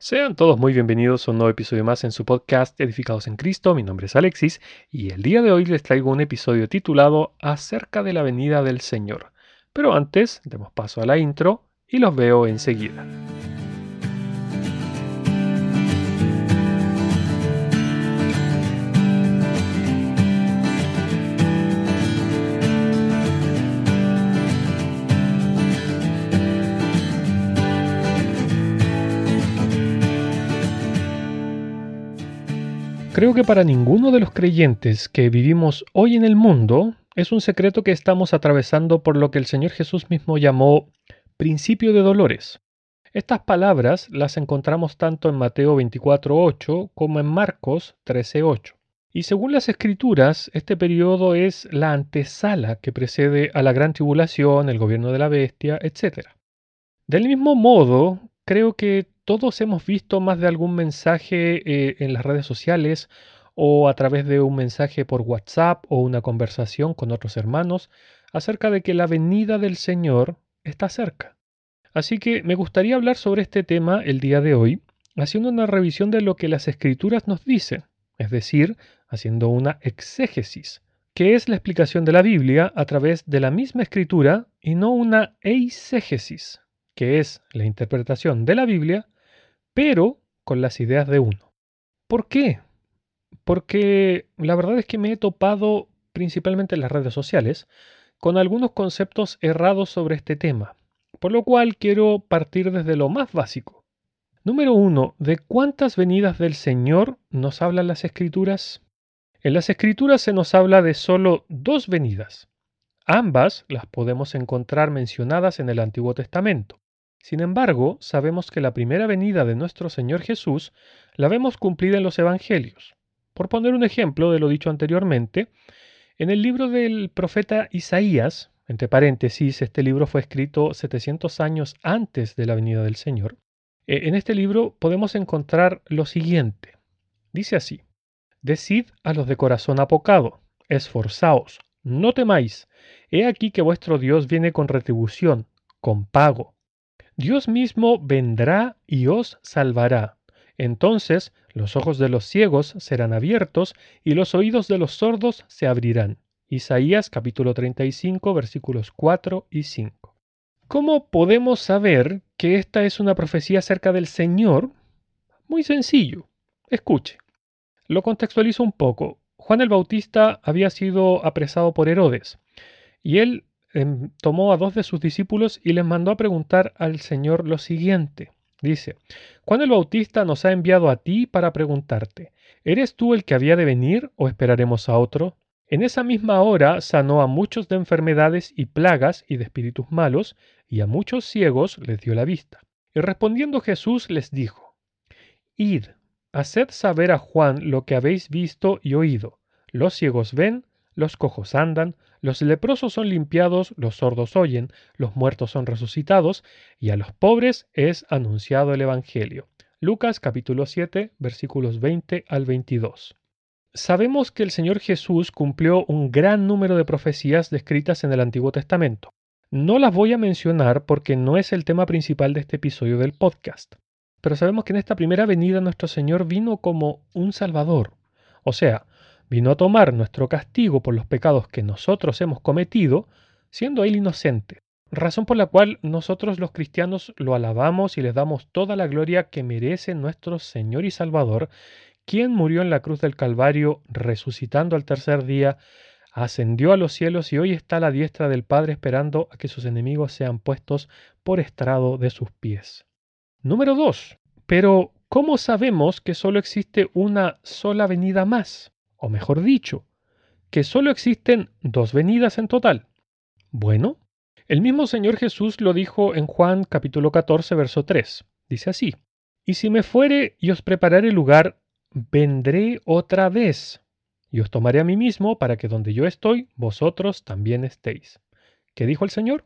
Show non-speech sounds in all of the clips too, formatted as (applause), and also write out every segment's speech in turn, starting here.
Sean todos muy bienvenidos a un nuevo episodio más en su podcast Edificados en Cristo. Mi nombre es Alexis y el día de hoy les traigo un episodio titulado Acerca de la venida del Señor. Pero antes, demos paso a la intro y los veo enseguida. Creo que para ninguno de los creyentes que vivimos hoy en el mundo es un secreto que estamos atravesando por lo que el Señor Jesús mismo llamó principio de dolores. Estas palabras las encontramos tanto en Mateo 24.8 como en Marcos 13.8. Y según las escrituras, este periodo es la antesala que precede a la gran tribulación, el gobierno de la bestia, etc. Del mismo modo, creo que todos hemos visto más de algún mensaje eh, en las redes sociales o a través de un mensaje por WhatsApp o una conversación con otros hermanos acerca de que la venida del Señor está cerca. Así que me gustaría hablar sobre este tema el día de hoy, haciendo una revisión de lo que las escrituras nos dicen, es decir, haciendo una exégesis, que es la explicación de la Biblia a través de la misma escritura y no una eisegesis, que es la interpretación de la Biblia pero con las ideas de uno. ¿Por qué? Porque la verdad es que me he topado, principalmente en las redes sociales, con algunos conceptos errados sobre este tema, por lo cual quiero partir desde lo más básico. Número uno, ¿de cuántas venidas del Señor nos hablan las Escrituras? En las Escrituras se nos habla de solo dos venidas. Ambas las podemos encontrar mencionadas en el Antiguo Testamento. Sin embargo, sabemos que la primera venida de nuestro Señor Jesús la vemos cumplida en los Evangelios. Por poner un ejemplo de lo dicho anteriormente, en el libro del profeta Isaías, entre paréntesis, este libro fue escrito 700 años antes de la venida del Señor, e, en este libro podemos encontrar lo siguiente. Dice así, Decid a los de corazón apocado, esforzaos, no temáis, he aquí que vuestro Dios viene con retribución, con pago Dios mismo vendrá y os salvará. Entonces los ojos de los ciegos serán abiertos y los oídos de los sordos se abrirán. Isaías capítulo 35 versículos 4 y 5. ¿Cómo podemos saber que esta es una profecía acerca del Señor? Muy sencillo. Escuche. Lo contextualizo un poco. Juan el Bautista había sido apresado por Herodes y él tomó a dos de sus discípulos y les mandó a preguntar al Señor lo siguiente. Dice, Juan el Bautista nos ha enviado a ti para preguntarte, ¿eres tú el que había de venir o esperaremos a otro? En esa misma hora sanó a muchos de enfermedades y plagas y de espíritus malos, y a muchos ciegos les dio la vista. Y respondiendo Jesús les dijo, Id, haced saber a Juan lo que habéis visto y oído. Los ciegos ven, los cojos andan, los leprosos son limpiados, los sordos oyen, los muertos son resucitados, y a los pobres es anunciado el Evangelio. Lucas capítulo 7 versículos 20 al 22. Sabemos que el Señor Jesús cumplió un gran número de profecías descritas en el Antiguo Testamento. No las voy a mencionar porque no es el tema principal de este episodio del podcast. Pero sabemos que en esta primera venida nuestro Señor vino como un Salvador. O sea, vino a tomar nuestro castigo por los pecados que nosotros hemos cometido, siendo él inocente, razón por la cual nosotros los cristianos lo alabamos y les damos toda la gloria que merece nuestro Señor y Salvador, quien murió en la cruz del Calvario, resucitando al tercer día, ascendió a los cielos y hoy está a la diestra del Padre esperando a que sus enemigos sean puestos por estrado de sus pies. Número 2. Pero, ¿cómo sabemos que solo existe una sola venida más? O mejor dicho, que solo existen dos venidas en total. Bueno, el mismo Señor Jesús lo dijo en Juan capítulo 14, verso 3. Dice así, Y si me fuere y os prepararé lugar, vendré otra vez, y os tomaré a mí mismo para que donde yo estoy, vosotros también estéis. ¿Qué dijo el Señor?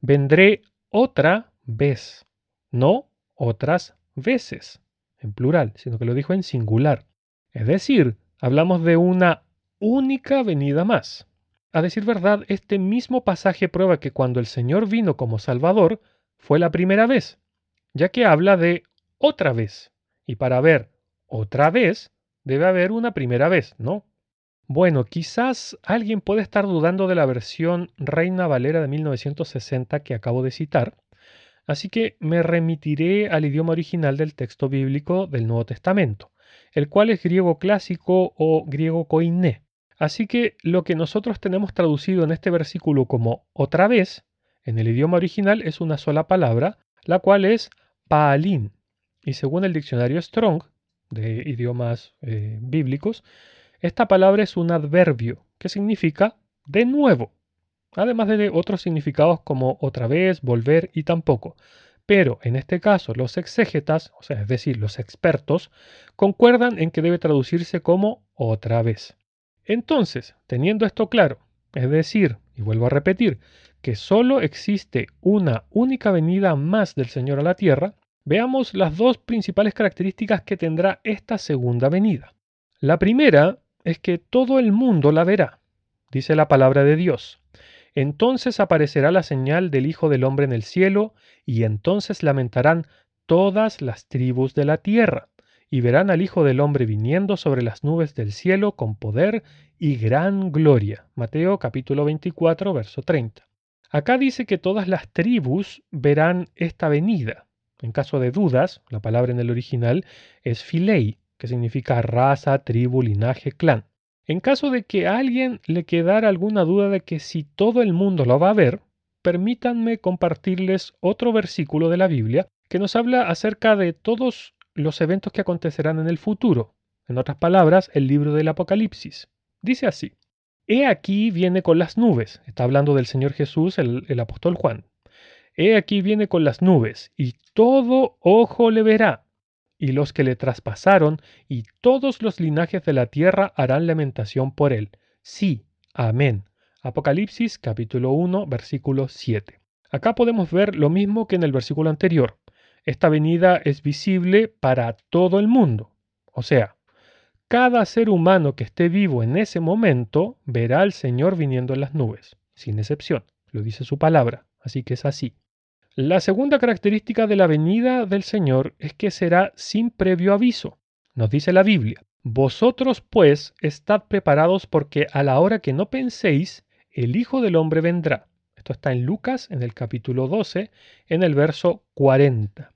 Vendré otra vez, no otras veces, en plural, sino que lo dijo en singular. Es decir, Hablamos de una única venida más. A decir verdad, este mismo pasaje prueba que cuando el Señor vino como Salvador fue la primera vez, ya que habla de otra vez. Y para ver otra vez, debe haber una primera vez, ¿no? Bueno, quizás alguien puede estar dudando de la versión Reina Valera de 1960 que acabo de citar, así que me remitiré al idioma original del texto bíblico del Nuevo Testamento, el cual es griego clásico o griego koiné. Así que lo que nosotros tenemos traducido en este versículo como otra vez, en el idioma original es una sola palabra, la cual es paalin. Y según el diccionario Strong, de idiomas eh, bíblicos, esta palabra es un adverbio que significa de nuevo, además de otros significados como otra vez, volver y tampoco. Pero en este caso los exégetas, o es decir, los expertos, concuerdan en que debe traducirse como otra vez. Entonces, teniendo esto claro, es decir, y vuelvo a repetir, que solo existe una única venida más del Señor a la tierra, veamos las dos principales características que tendrá esta segunda venida. La primera es que todo el mundo la verá, dice la palabra de Dios. Entonces aparecerá la señal del Hijo del Hombre en el cielo, y entonces lamentarán todas las tribus de la tierra, y verán al Hijo del Hombre viniendo sobre las nubes del cielo con poder y gran gloria. Mateo capítulo 24, verso 30. Acá dice que todas las tribus verán esta venida. En caso de dudas, la palabra en el original es filei, que significa raza, tribu, linaje, clan. En caso de que a alguien le quedara alguna duda de que si todo el mundo lo va a ver, permítanme compartirles otro versículo de la Biblia que nos habla acerca de todos los eventos que acontecerán en el futuro. En otras palabras, el libro del Apocalipsis. Dice así, He aquí viene con las nubes. Está hablando del Señor Jesús, el, el apóstol Juan. He aquí viene con las nubes, y todo ojo le verá, y los que le traspasaron, y todos los linajes de la tierra harán lamentación por él. Sí, amén. Apocalipsis capítulo 1, versículo 7. Acá podemos ver lo mismo que en el versículo anterior. Esta venida es visible para todo el mundo. O sea, cada ser humano que esté vivo en ese momento verá al Señor viniendo en las nubes, sin excepción. Lo dice su palabra, así que es así. La segunda característica de la venida del Señor es que será sin previo aviso. Nos dice la Biblia, Vosotros pues estad preparados porque a la hora que no penséis, el Hijo del Hombre vendrá. Esto está en Lucas en el capítulo 12, en el verso 40.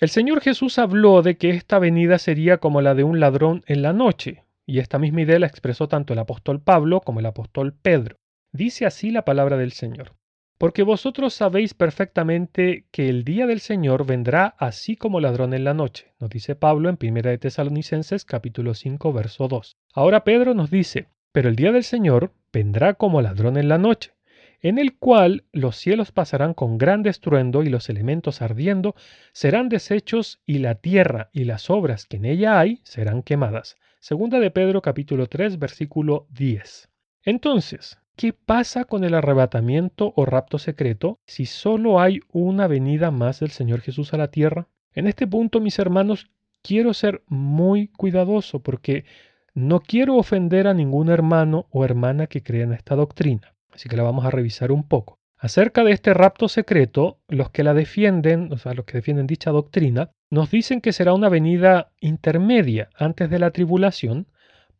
El Señor Jesús habló de que esta venida sería como la de un ladrón en la noche, y esta misma idea la expresó tanto el apóstol Pablo como el apóstol Pedro. Dice así la palabra del Señor. Porque vosotros sabéis perfectamente que el día del Señor vendrá así como ladrón en la noche, nos dice Pablo en 1 de Tesalonicenses capítulo 5 verso 2. Ahora Pedro nos dice, pero el día del Señor vendrá como ladrón en la noche, en el cual los cielos pasarán con gran estruendo y los elementos ardiendo serán deshechos y la tierra y las obras que en ella hay serán quemadas. Segunda de Pedro capítulo 3 versículo 10. Entonces, ¿Qué pasa con el arrebatamiento o rapto secreto si solo hay una venida más del Señor Jesús a la tierra? En este punto, mis hermanos, quiero ser muy cuidadoso porque no quiero ofender a ningún hermano o hermana que crea en esta doctrina. Así que la vamos a revisar un poco. Acerca de este rapto secreto, los que la defienden, o sea, los que defienden dicha doctrina, nos dicen que será una venida intermedia antes de la tribulación,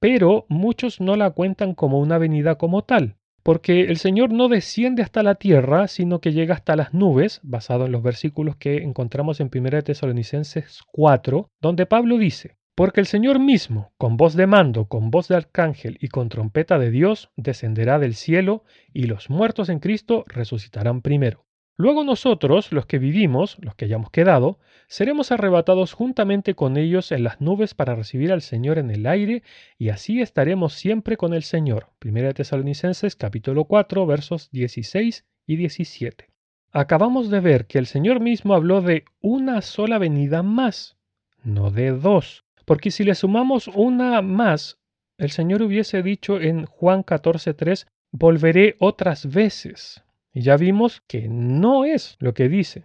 pero muchos no la cuentan como una venida como tal, porque el Señor no desciende hasta la tierra, sino que llega hasta las nubes, basado en los versículos que encontramos en 1 Tesalonicenses 4, donde Pablo dice, porque el Señor mismo, con voz de mando, con voz de arcángel y con trompeta de Dios, descenderá del cielo, y los muertos en Cristo resucitarán primero. Luego nosotros, los que vivimos, los que hayamos quedado, seremos arrebatados juntamente con ellos en las nubes para recibir al Señor en el aire, y así estaremos siempre con el Señor. 1 Tesalonicenses capítulo 4 versos 16 y 17. Acabamos de ver que el Señor mismo habló de una sola venida más, no de dos, porque si le sumamos una más, el Señor hubiese dicho en Juan 14.3, volveré otras veces. Y ya vimos que no es lo que dice.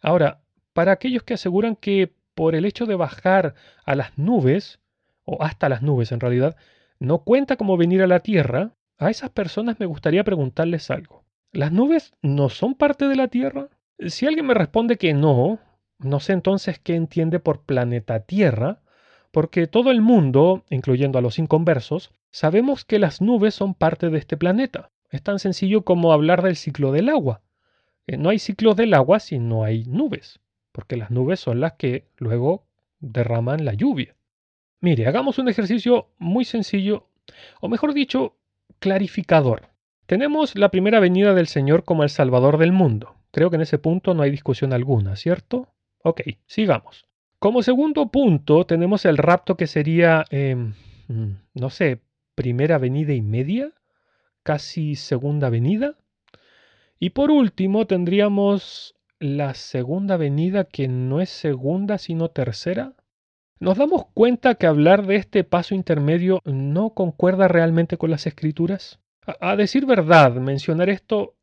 Ahora, para aquellos que aseguran que por el hecho de bajar a las nubes, o hasta las nubes en realidad, no cuenta como venir a la tierra, a esas personas me gustaría preguntarles algo. ¿Las nubes no son parte de la tierra? Si alguien me responde que no, No sé entonces qué entiende por planeta Tierra, porque todo el mundo, incluyendo a los inconversos, sabemos que las nubes son parte de este planeta. Es tan sencillo como hablar del ciclo del agua. Eh, no hay ciclo del agua si no hay nubes, porque las nubes son las que luego derraman la lluvia. Mire, hagamos un ejercicio muy sencillo, o mejor dicho, clarificador. Tenemos la primera venida del Señor como el Salvador del mundo. Creo que en ese punto no hay discusión alguna, ¿cierto? Ok, sigamos. Como segundo punto tenemos el rapto que sería, em, mm, no sé, primera venida y media, casi segunda venida. Y por último tendríamos la segunda venida que no es segunda sino tercera. Nos damos cuenta que hablar de este paso intermedio no concuerda realmente con las escrituras. A, decir verdad, mencionar esto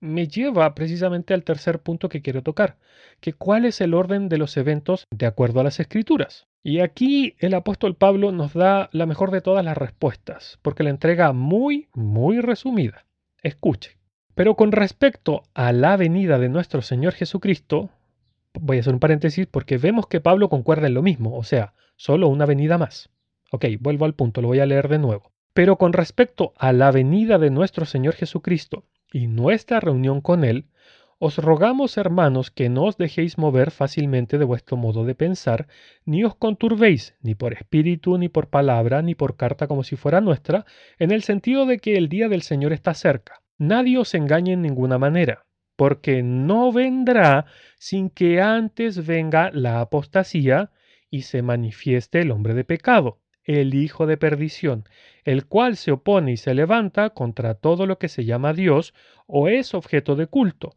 me lleva precisamente al tercer punto que quiero tocar, que cuál es el orden de los eventos de acuerdo a las escrituras. Y aquí el apóstol Pablo nos da la mejor de todas las respuestas, porque la entrega muy, muy resumida. Escuche. Pero con respecto a la venida de nuestro Señor Jesucristo, voy a hacer un paréntesis porque vemos que Pablo concuerda en lo mismo, o sea, solo una venida más. Ok, vuelvo al punto, lo voy a leer de nuevo. Pero con respecto a la venida de nuestro Señor Jesucristo y nuestra reunión con Él, os rogamos, hermanos, que no os dejéis mover fácilmente de vuestro modo de pensar, ni os conturbéis, ni por espíritu, ni por palabra, ni por carta como si fuera nuestra, en el sentido de que el día del Señor está cerca. Nadie os engañe en ninguna manera, porque no vendrá sin que antes venga la apostasía y se manifieste el hombre de pecado el hijo de perdición, el cual se opone y se levanta contra todo lo que se llama Dios o es objeto de culto,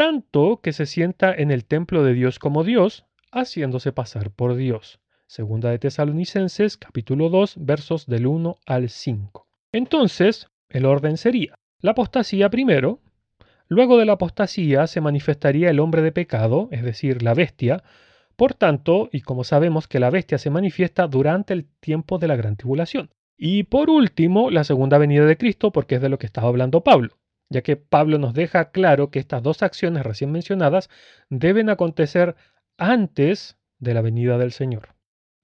tanto que se sienta en el templo de Dios como Dios, haciéndose pasar por Dios. Segunda de Tesalonicenses capítulo 2 versos del 1 al 5. Entonces, el orden sería, la apostasía primero, luego de la apostasía se manifestaría el hombre de pecado, es decir, la bestia, por tanto, y como sabemos que la bestia se manifiesta durante el tiempo de la gran tribulación. Y por último, la segunda venida de Cristo, porque es de lo que estaba hablando Pablo, ya que Pablo nos deja claro que estas dos acciones recién mencionadas deben acontecer antes de la venida del Señor.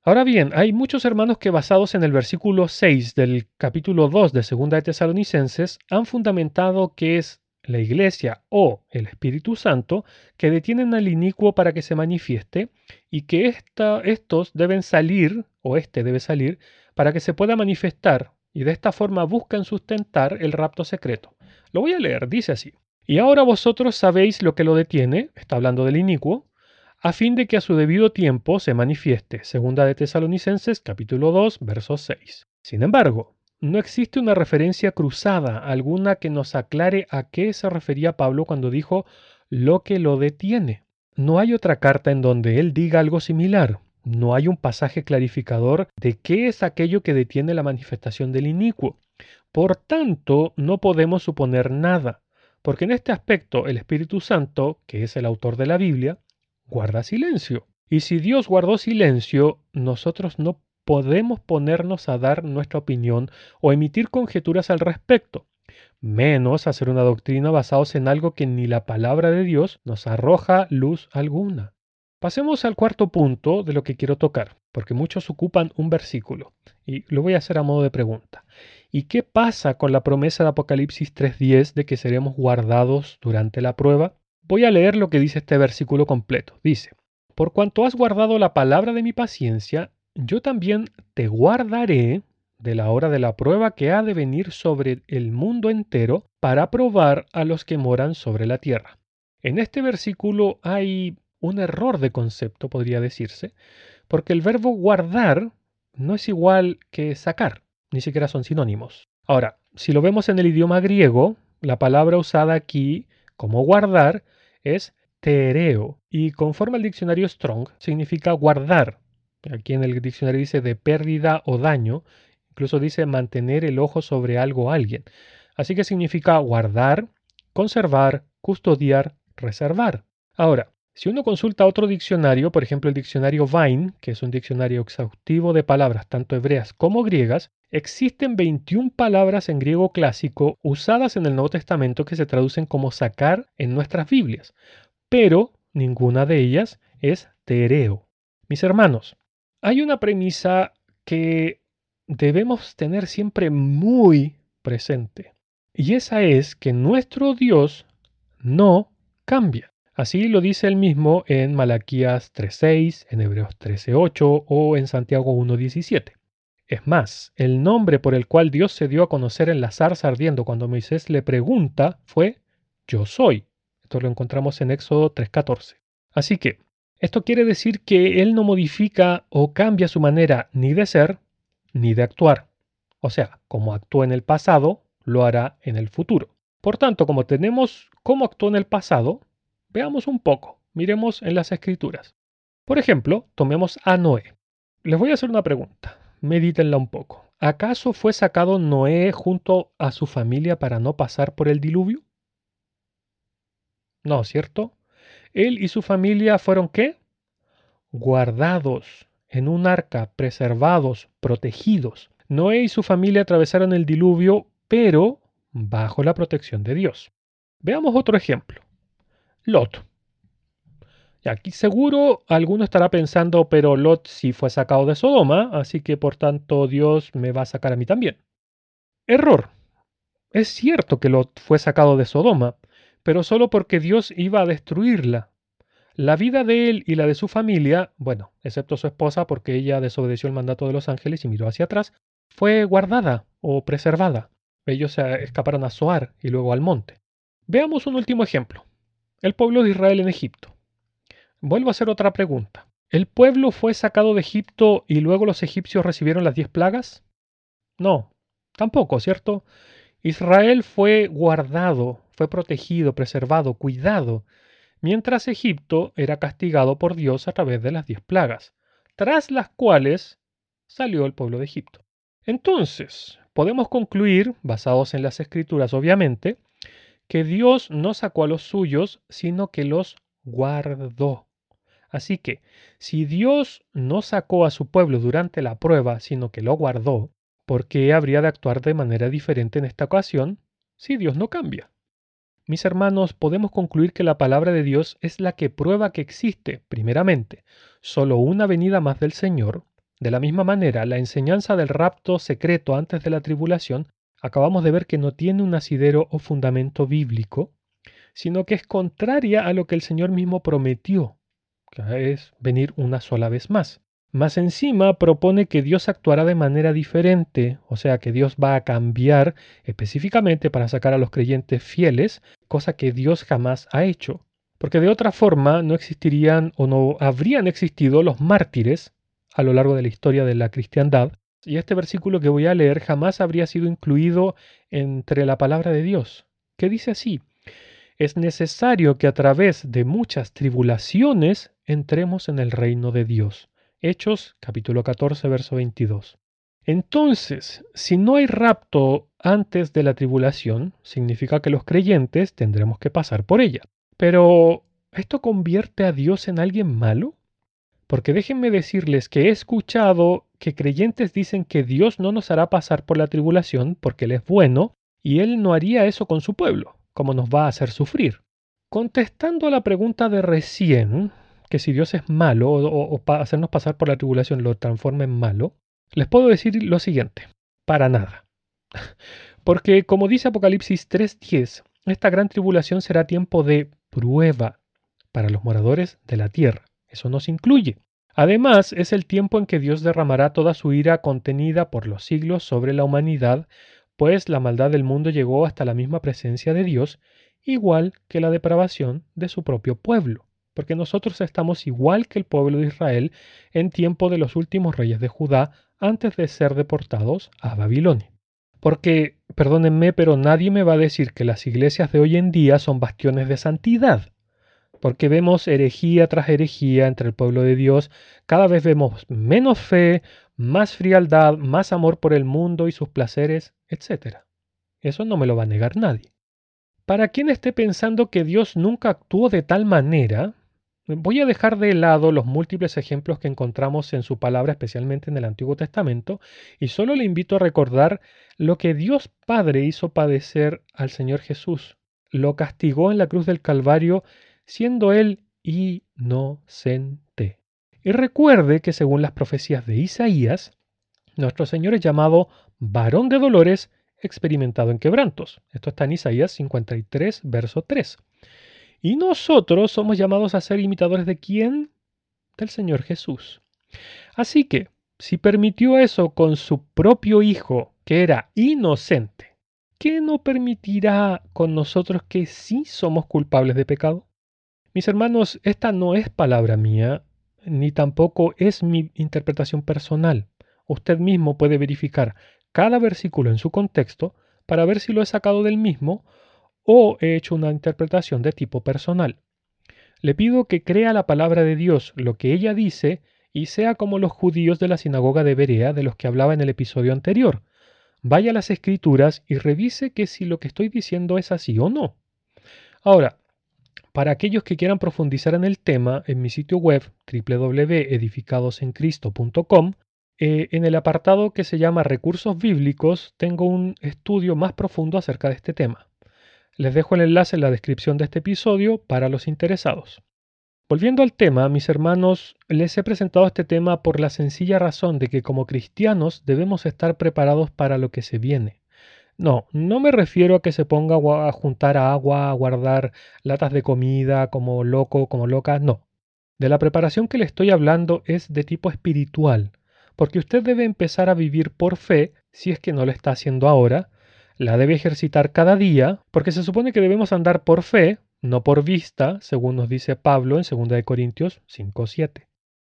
Ahora bien, hay muchos hermanos que basados en el versículo 6 del capítulo 2 de 2 de Tesalonicenses han fundamentado que es la Iglesia o el Espíritu Santo que detienen al inicuo para que se manifieste y que estos deben salir, o este debe salir, para que se pueda manifestar y de esta forma buscan sustentar el rapto secreto. Lo voy a leer, dice así. Y ahora vosotros sabéis lo que lo detiene, está hablando del inicuo, a fin de que a su debido tiempo se manifieste. Segunda de Tesalonicenses capítulo 2, verso 6. Sin embargo, no existe una referencia cruzada alguna que nos aclare a qué se refería Pablo cuando dijo lo que lo detiene. No hay otra carta en donde él diga algo similar. No hay un pasaje clarificador de qué es aquello que detiene la manifestación del inicuo. Por tanto, no podemos suponer nada, porque en este aspecto el Espíritu Santo, que es el autor de la Biblia, guarda silencio. Y si Dios guardó silencio, nosotros no podemos ponernos a dar nuestra opinión o emitir conjeturas al respecto, menos hacer una doctrina basados en algo que ni la palabra de Dios nos arroja luz alguna. Pasemos al cuarto punto de lo que quiero tocar, porque muchos ocupan un versículo, y lo voy a hacer a modo de pregunta. ¿Y qué pasa con la promesa de Apocalipsis 3.10 de que seremos guardados durante la prueba? Voy a leer lo que dice este versículo completo. Dice, Por cuanto has guardado la palabra de mi paciencia, yo también te guardaré de la hora de la prueba que ha de venir sobre el mundo entero para probar a los que moran sobre la tierra. En este versículo hay un error de concepto, podría decirse, porque el verbo guardar no es igual que sacar, ni siquiera son sinónimos. Ahora, si lo vemos en el idioma griego, la palabra usada aquí como guardar es tereo, y conforme al diccionario Strong significa guardar, Aquí en el diccionario dice de pérdida o daño. Incluso dice mantener el ojo sobre algo o alguien. Así que significa guardar, conservar, custodiar, reservar. Ahora, si uno consulta otro diccionario, por ejemplo el diccionario Vine, que es un diccionario exhaustivo de palabras tanto hebreas como griegas, existen 21 palabras en griego clásico usadas en el Nuevo Testamento que se traducen como sacar en nuestras Biblias, pero ninguna de ellas es tereo. Mis hermanos, hay una premisa que debemos tener siempre muy presente. Y esa es que nuestro Dios no cambia. Así lo dice él mismo en Malaquías 3.6, en Hebreos 13.8 o en Santiago 1.17. Es más, el nombre por el cual Dios se dio a conocer en la zarza ardiendo cuando Moisés le pregunta fue Yo soy. Esto lo encontramos en Éxodo 3.14. Así que, esto quiere decir que Él no modifica o cambia su manera ni de ser ni de actuar. O sea, como actuó en el pasado, lo hará en el futuro. Por tanto, como tenemos cómo actuó en el pasado, veamos un poco, miremos en las escrituras. Por ejemplo, tomemos a Noé. Les voy a hacer una pregunta, medítenla un poco. ¿Acaso fue sacado Noé junto a su familia para no pasar por el diluvio? No, ¿cierto? Él y su familia fueron qué? Guardados en un arca, preservados, protegidos. Noé y su familia atravesaron el diluvio, pero bajo la protección de Dios. Veamos otro ejemplo. Lot. Y aquí seguro alguno estará pensando, pero Lot sí fue sacado de Sodoma, así que por tanto Dios me va a sacar a mí también. Error. Es cierto que Lot fue sacado de Sodoma, pero solo porque Dios iba a destruirla. La vida de él y la de su familia, bueno, excepto su esposa porque ella desobedeció el mandato de los ángeles y miró hacia atrás, fue guardada o preservada. Ellos se escaparon a Zoar y luego al monte. Veamos un último ejemplo. El pueblo de Israel en Egipto. Vuelvo a hacer otra pregunta. ¿El pueblo fue sacado de Egipto y luego los egipcios recibieron las diez plagas? No, tampoco, ¿cierto? Israel fue guardado, fue protegido, preservado, cuidado mientras Egipto era castigado por Dios a través de las diez plagas, tras las cuales salió el pueblo de Egipto. Entonces, podemos concluir, basados en las escrituras obviamente, que Dios no sacó a los suyos, sino que los guardó. Así que, si Dios no sacó a su pueblo durante la prueba, sino que lo guardó, ¿por qué habría de actuar de manera diferente en esta ocasión si Dios no cambia? mis hermanos, podemos concluir que la palabra de Dios es la que prueba que existe, primeramente, solo una venida más del Señor. De la misma manera, la enseñanza del rapto secreto antes de la tribulación, acabamos de ver que no tiene un asidero o fundamento bíblico, sino que es contraria a lo que el Señor mismo prometió, que es venir una sola vez más. Más encima propone que Dios actuará de manera diferente, o sea que Dios va a cambiar específicamente para sacar a los creyentes fieles, cosa que Dios jamás ha hecho. Porque de otra forma no existirían o no habrían existido los mártires a lo largo de la historia de la cristiandad, y este versículo que voy a leer jamás habría sido incluido entre la palabra de Dios, que dice así, es necesario que a través de muchas tribulaciones entremos en el reino de Dios. Hechos capítulo 14, verso 22. Entonces, si no hay rapto antes de la tribulación, significa que los creyentes tendremos que pasar por ella. Pero, ¿esto convierte a Dios en alguien malo? Porque déjenme decirles que he escuchado que creyentes dicen que Dios no nos hará pasar por la tribulación porque Él es bueno y Él no haría eso con su pueblo, como nos va a hacer sufrir. Contestando a la pregunta de recién, que si Dios es malo o, hacernos pasar por la tribulación lo transforma en malo, les puedo decir lo siguiente, para nada. (laughs) Porque como dice Apocalipsis 3.10, esta gran tribulación será tiempo de prueba para los moradores de la tierra. Eso nos incluye. Además, es el tiempo en que Dios derramará toda su ira contenida por los siglos sobre la humanidad, pues la maldad del mundo llegó hasta la misma presencia de Dios, igual que la depravación de su propio pueblo porque nosotros estamos igual que el pueblo de Israel en tiempo de los últimos reyes de Judá antes de ser deportados a Babilonia. Porque, perdónenme, pero nadie me va a decir que las iglesias de hoy en día son bastiones de santidad, porque vemos herejía tras herejía entre el pueblo de Dios, cada vez vemos menos fe, más frialdad, más amor por el mundo y sus placeres, etc. Eso no me lo va a negar nadie. Para quien esté pensando que Dios nunca actuó de tal manera, Voy a dejar de lado los múltiples ejemplos que encontramos en su palabra, especialmente en el Antiguo Testamento, y solo le invito a recordar lo que Dios Padre hizo padecer al Señor Jesús. Lo castigó en la cruz del Calvario, siendo Él inocente. Y recuerde que según las profecías de Isaías, nuestro Señor es llamado varón de dolores experimentado en quebrantos. Esto está en Isaías 53, verso 3. Y nosotros somos llamados a ser imitadores de quién? Del Señor Jesús. Así que, si permitió eso con su propio Hijo, que era inocente, ¿qué no permitirá con nosotros que sí somos culpables de pecado? Mis hermanos, esta no es palabra mía, ni tampoco es mi interpretación personal. Usted mismo puede verificar cada versículo en su contexto para ver si lo he sacado del mismo o he hecho una interpretación de tipo personal. Le pido que crea la palabra de Dios, lo que ella dice, y sea como los judíos de la sinagoga de Berea de los que hablaba en el episodio anterior. Vaya a las escrituras y revise que si lo que estoy diciendo es así o no. Ahora, para aquellos que quieran profundizar en el tema, en mi sitio web www.edificadosencristo.com, eh, en el apartado que se llama Recursos Bíblicos, tengo un estudio más profundo acerca de este tema. Les dejo el enlace en la descripción de este episodio para los interesados. Volviendo al tema, mis hermanos, les he presentado este tema por la sencilla razón de que como cristianos debemos estar preparados para lo que se viene. No, no me refiero a que se ponga a juntar agua, a guardar latas de comida como loco, como loca, no. De la preparación que le estoy hablando es de tipo espiritual, porque usted debe empezar a vivir por fe, si es que no lo está haciendo ahora, la debe ejercitar cada día, porque se supone que debemos andar por fe, no por vista, según nos dice Pablo en 2 Corintios 5.7.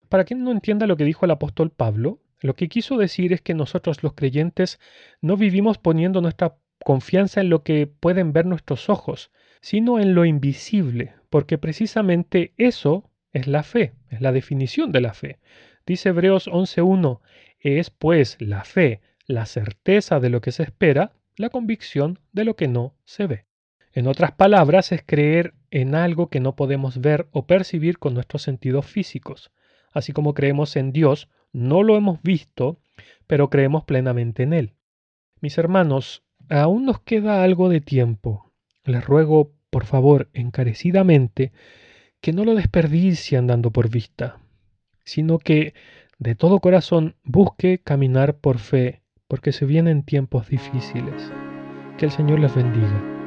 Para quien no entienda lo que dijo el apóstol Pablo, lo que quiso decir es que nosotros los creyentes no vivimos poniendo nuestra confianza en lo que pueden ver nuestros ojos, sino en lo invisible, porque precisamente eso es la fe, es la definición de la fe. Dice Hebreos 11.1, es pues la fe, la certeza de lo que se espera, la convicción de lo que no se ve. En otras palabras, es creer en algo que no podemos ver o percibir con nuestros sentidos físicos. Así como creemos en Dios, no lo hemos visto, pero creemos plenamente en Él. Mis hermanos, aún nos queda algo de tiempo. Les ruego, por favor, encarecidamente, que no lo desperdicien andando por vista sino que de todo corazón busque caminar por fe, porque se vienen tiempos difíciles. Que el Señor les bendiga.